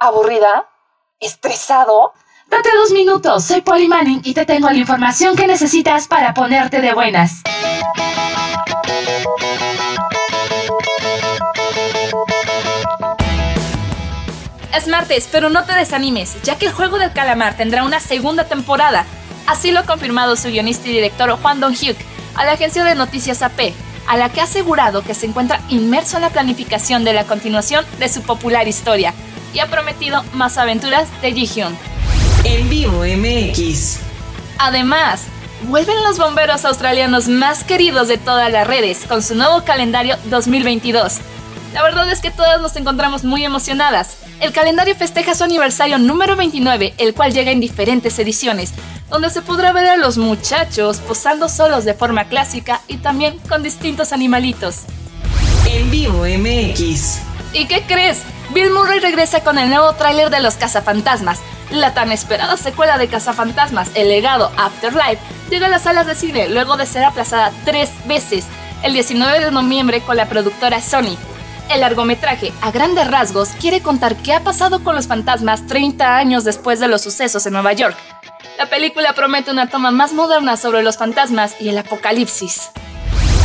¿Aburrida? ¿Estresado? Date dos minutos, soy Polly Manning y te tengo la información que necesitas para ponerte de buenas. Es martes, pero no te desanimes, ya que el juego del calamar tendrá una segunda temporada. Así lo ha confirmado su guionista y director Juan Dong-hyuk a la agencia de noticias AP, a la que ha asegurado que se encuentra inmerso en la planificación de la continuación de su popular historia y ha prometido más aventuras de Ji-hyun. En vivo MX. Además, vuelven los bomberos australianos más queridos de todas las redes con su nuevo calendario 2022. La verdad es que todas nos encontramos muy emocionadas. El calendario festeja su aniversario número 29, el cual llega en diferentes ediciones, donde se podrá ver a los muchachos posando solos de forma clásica y también con distintos animalitos. En vivo MX. ¿Y qué crees? Bill Murray regresa con el nuevo tráiler de Los Cazafantasmas. La tan esperada secuela de Cazafantasmas, El legado Afterlife, llega a las salas de cine luego de ser aplazada tres veces, el 19 de noviembre con la productora Sony. El largometraje, a grandes rasgos, quiere contar qué ha pasado con los fantasmas 30 años después de los sucesos en Nueva York. La película promete una toma más moderna sobre los fantasmas y el apocalipsis.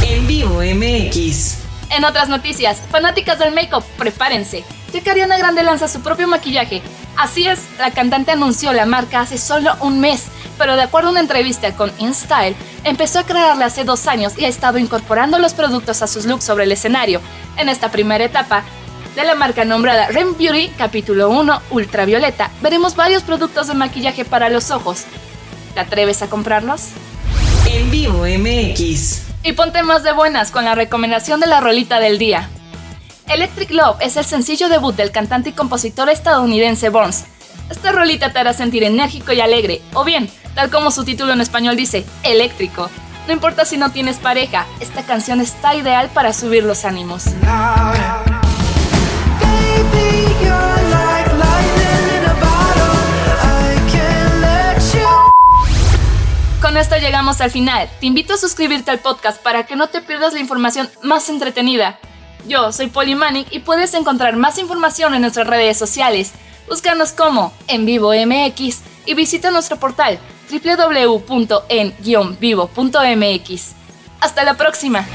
En vivo MX. En otras noticias, fanáticas del make-up, prepárense, ya que Ariana Grande lanza su propio maquillaje. Así es, la cantante anunció la marca hace solo un mes, pero de acuerdo a una entrevista con InStyle, empezó a crearla hace dos años y ha estado incorporando los productos a sus looks sobre el escenario. En esta primera etapa de la marca nombrada Rem Beauty, capítulo 1, ultravioleta, veremos varios productos de maquillaje para los ojos. ¿Te atreves a comprarlos? En vivo MX. Y ponte más de buenas con la recomendación de la rolita del día. Electric Love es el sencillo debut del cantante y compositor estadounidense Bones. Esta rolita te hará sentir enérgico y alegre, o bien, tal como su título en español dice, eléctrico. No importa si no tienes pareja, esta canción está ideal para subir los ánimos. Esto llegamos al final. Te invito a suscribirte al podcast para que no te pierdas la información más entretenida. Yo soy Polly Manning y puedes encontrar más información en nuestras redes sociales. Búscanos como En Vivo MX y visita nuestro portal www.en-vivo.mx. Hasta la próxima.